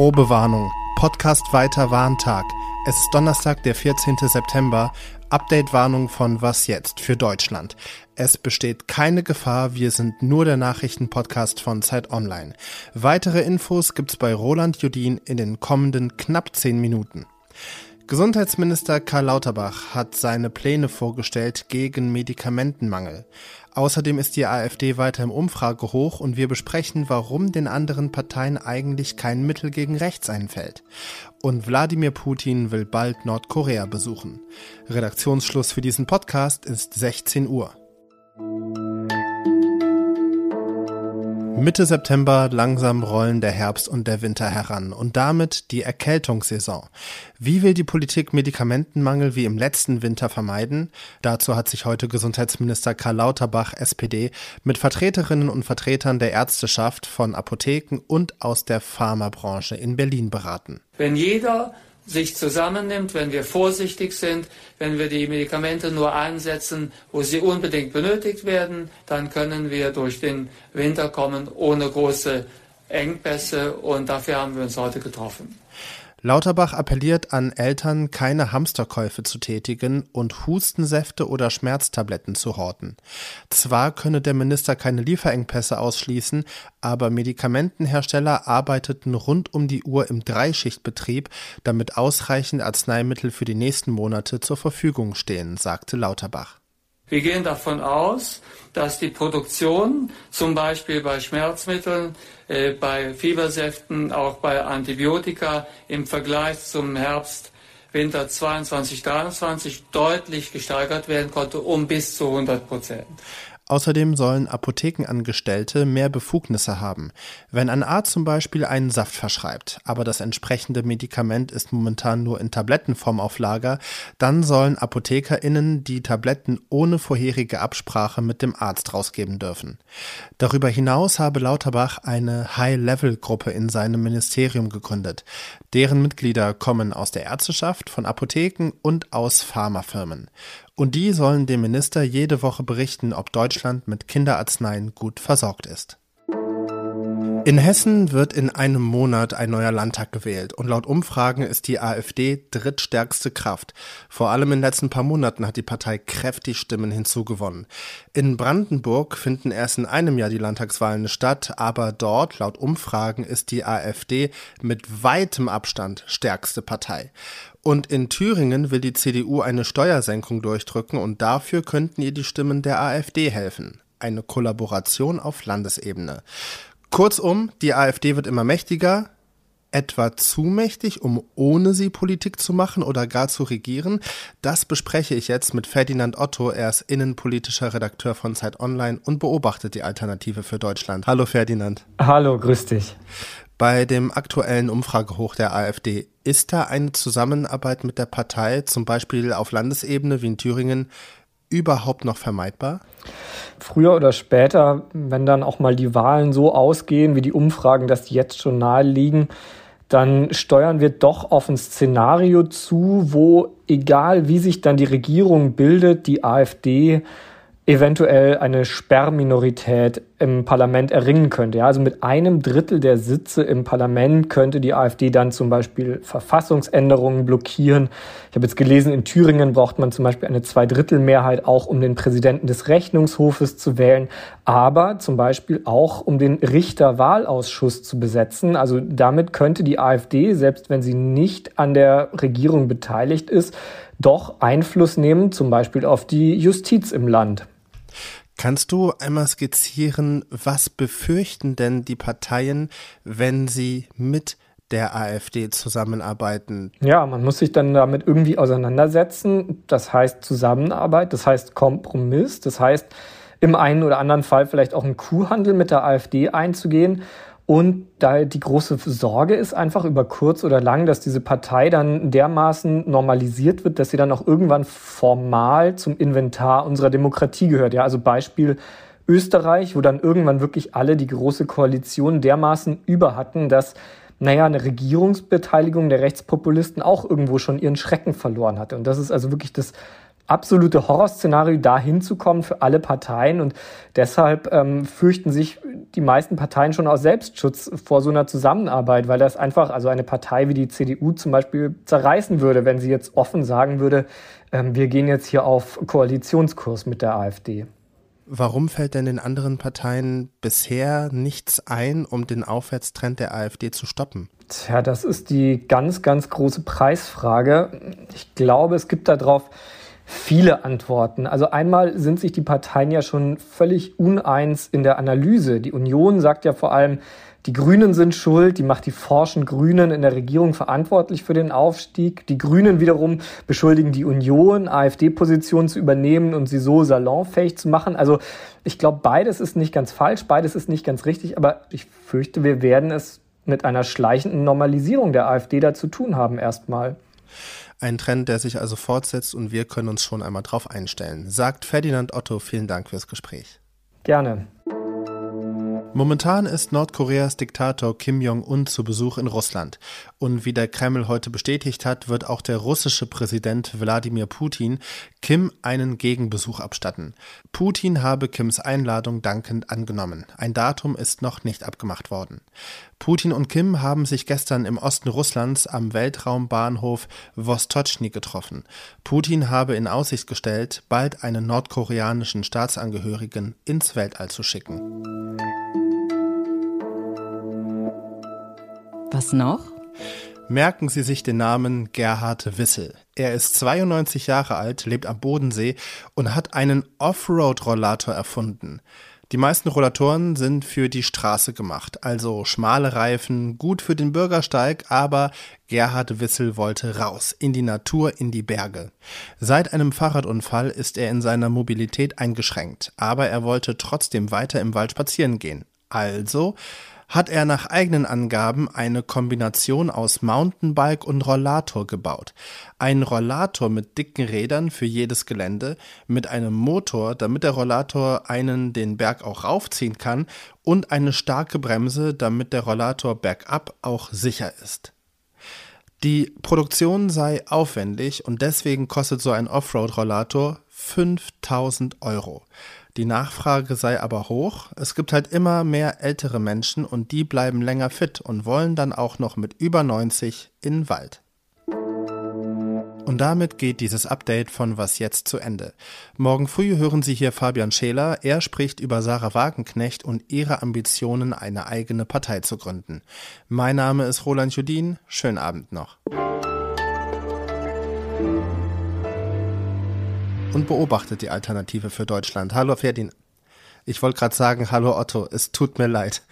Probewarnung. Podcast weiter Warntag. Es ist Donnerstag, der 14. September. Update-Warnung von Was jetzt für Deutschland. Es besteht keine Gefahr, wir sind nur der Nachrichtenpodcast von Zeit Online. Weitere Infos gibt's bei Roland Judin in den kommenden knapp 10 Minuten. Gesundheitsminister Karl Lauterbach hat seine Pläne vorgestellt gegen Medikamentenmangel. Außerdem ist die AfD weiter im Umfrage hoch und wir besprechen, warum den anderen Parteien eigentlich kein Mittel gegen rechts einfällt. Und Wladimir Putin will bald Nordkorea besuchen. Redaktionsschluss für diesen Podcast ist 16 Uhr. Mitte September langsam rollen der Herbst und der Winter heran und damit die Erkältungssaison. Wie will die Politik Medikamentenmangel wie im letzten Winter vermeiden? Dazu hat sich heute Gesundheitsminister Karl Lauterbach, SPD, mit Vertreterinnen und Vertretern der Ärzteschaft von Apotheken und aus der Pharmabranche in Berlin beraten. Wenn jeder sich zusammennimmt, wenn wir vorsichtig sind, wenn wir die Medikamente nur einsetzen, wo sie unbedingt benötigt werden, dann können wir durch den Winter kommen ohne große Engpässe und dafür haben wir uns heute getroffen. Lauterbach appelliert an Eltern, keine Hamsterkäufe zu tätigen und Hustensäfte oder Schmerztabletten zu horten. Zwar könne der Minister keine Lieferengpässe ausschließen, aber Medikamentenhersteller arbeiteten rund um die Uhr im Dreischichtbetrieb, damit ausreichend Arzneimittel für die nächsten Monate zur Verfügung stehen, sagte Lauterbach. Wir gehen davon aus, dass die Produktion zum Beispiel bei Schmerzmitteln, äh, bei Fiebersäften, auch bei Antibiotika im Vergleich zum Herbst, Winter 22, 23 deutlich gesteigert werden konnte um bis zu 100 Prozent. Außerdem sollen Apothekenangestellte mehr Befugnisse haben. Wenn ein Arzt zum Beispiel einen Saft verschreibt, aber das entsprechende Medikament ist momentan nur in Tablettenform auf Lager, dann sollen ApothekerInnen die Tabletten ohne vorherige Absprache mit dem Arzt rausgeben dürfen. Darüber hinaus habe Lauterbach eine High-Level-Gruppe in seinem Ministerium gegründet. Deren Mitglieder kommen aus der Ärzteschaft, von Apotheken und aus Pharmafirmen. Und die sollen dem Minister jede Woche berichten, ob Deutschland mit Kinderarzneien gut versorgt ist. In Hessen wird in einem Monat ein neuer Landtag gewählt und laut Umfragen ist die AfD drittstärkste Kraft. Vor allem in den letzten paar Monaten hat die Partei kräftig Stimmen hinzugewonnen. In Brandenburg finden erst in einem Jahr die Landtagswahlen statt, aber dort, laut Umfragen, ist die AfD mit weitem Abstand stärkste Partei. Und in Thüringen will die CDU eine Steuersenkung durchdrücken und dafür könnten ihr die Stimmen der AfD helfen. Eine Kollaboration auf Landesebene. Kurzum, die AfD wird immer mächtiger, etwa zu mächtig, um ohne sie Politik zu machen oder gar zu regieren? Das bespreche ich jetzt mit Ferdinand Otto. Er ist innenpolitischer Redakteur von Zeit Online und beobachtet die Alternative für Deutschland. Hallo Ferdinand. Hallo, grüß dich. Bei dem aktuellen Umfragehoch der AfD, ist da eine Zusammenarbeit mit der Partei, zum Beispiel auf Landesebene wie in Thüringen, überhaupt noch vermeidbar? Früher oder später, wenn dann auch mal die Wahlen so ausgehen, wie die Umfragen das jetzt schon nahe liegen, dann steuern wir doch auf ein Szenario zu, wo egal wie sich dann die Regierung bildet, die AfD eventuell eine Sperrminorität im Parlament erringen könnte. Ja, also mit einem Drittel der Sitze im Parlament könnte die AfD dann zum Beispiel Verfassungsänderungen blockieren. Ich habe jetzt gelesen, in Thüringen braucht man zum Beispiel eine Zweidrittelmehrheit auch, um den Präsidenten des Rechnungshofes zu wählen, aber zum Beispiel auch, um den Richterwahlausschuss zu besetzen. Also damit könnte die AfD, selbst wenn sie nicht an der Regierung beteiligt ist, doch Einfluss nehmen, zum Beispiel auf die Justiz im Land. Kannst du einmal skizzieren, was befürchten denn die Parteien, wenn sie mit der AfD zusammenarbeiten? Ja, man muss sich dann damit irgendwie auseinandersetzen. Das heißt Zusammenarbeit, das heißt Kompromiss, das heißt im einen oder anderen Fall vielleicht auch einen Kuhhandel mit der AfD einzugehen. Und da die große Sorge ist einfach über kurz oder lang, dass diese Partei dann dermaßen normalisiert wird, dass sie dann auch irgendwann formal zum Inventar unserer Demokratie gehört. Ja, also Beispiel Österreich, wo dann irgendwann wirklich alle die große Koalition dermaßen über hatten, dass naja, eine Regierungsbeteiligung der Rechtspopulisten auch irgendwo schon ihren Schrecken verloren hatte. Und das ist also wirklich das absolute Horrorszenario, da hinzukommen für alle Parteien. Und deshalb ähm, fürchten sich die meisten Parteien schon aus Selbstschutz vor so einer Zusammenarbeit, weil das einfach, also eine Partei wie die CDU zum Beispiel zerreißen würde, wenn sie jetzt offen sagen würde, ähm, wir gehen jetzt hier auf Koalitionskurs mit der AfD. Warum fällt denn den anderen Parteien bisher nichts ein, um den Aufwärtstrend der AfD zu stoppen? Tja, das ist die ganz, ganz große Preisfrage. Ich glaube, es gibt darauf viele Antworten. Also einmal sind sich die Parteien ja schon völlig uneins in der Analyse. Die Union sagt ja vor allem, die Grünen sind schuld, die macht die forschen Grünen in der Regierung verantwortlich für den Aufstieg. Die Grünen wiederum beschuldigen die Union, AfD-Positionen zu übernehmen und sie so salonfähig zu machen. Also ich glaube, beides ist nicht ganz falsch, beides ist nicht ganz richtig, aber ich fürchte, wir werden es mit einer schleichenden Normalisierung der AfD da zu tun haben erstmal. Ein Trend, der sich also fortsetzt und wir können uns schon einmal drauf einstellen. Sagt Ferdinand Otto, vielen Dank fürs Gespräch. Gerne. Momentan ist Nordkoreas Diktator Kim Jong-un zu Besuch in Russland. Und wie der Kreml heute bestätigt hat, wird auch der russische Präsident Wladimir Putin Kim einen Gegenbesuch abstatten. Putin habe Kims Einladung dankend angenommen. Ein Datum ist noch nicht abgemacht worden. Putin und Kim haben sich gestern im Osten Russlands am Weltraumbahnhof Vostochny getroffen. Putin habe in Aussicht gestellt, bald einen nordkoreanischen Staatsangehörigen ins Weltall zu schicken. Was noch? Merken Sie sich den Namen Gerhard Wissel. Er ist 92 Jahre alt, lebt am Bodensee und hat einen Offroad-Rollator erfunden. Die meisten Rollatoren sind für die Straße gemacht, also schmale Reifen, gut für den Bürgersteig, aber Gerhard Wissel wollte raus, in die Natur, in die Berge. Seit einem Fahrradunfall ist er in seiner Mobilität eingeschränkt, aber er wollte trotzdem weiter im Wald spazieren gehen. Also hat er nach eigenen Angaben eine Kombination aus Mountainbike und Rollator gebaut. Ein Rollator mit dicken Rädern für jedes Gelände, mit einem Motor, damit der Rollator einen den Berg auch raufziehen kann und eine starke Bremse, damit der Rollator bergab auch sicher ist. Die Produktion sei aufwendig und deswegen kostet so ein Offroad-Rollator 5000 Euro. Die Nachfrage sei aber hoch. Es gibt halt immer mehr ältere Menschen und die bleiben länger fit und wollen dann auch noch mit über 90 in den Wald. Und damit geht dieses Update von Was jetzt zu Ende. Morgen früh hören Sie hier Fabian Scheler. Er spricht über Sarah Wagenknecht und ihre Ambitionen, eine eigene Partei zu gründen. Mein Name ist Roland Judin. Schönen Abend noch. Und beobachtet die Alternative für Deutschland. Hallo Ferdin. Ich wollte gerade sagen, hallo Otto, es tut mir leid.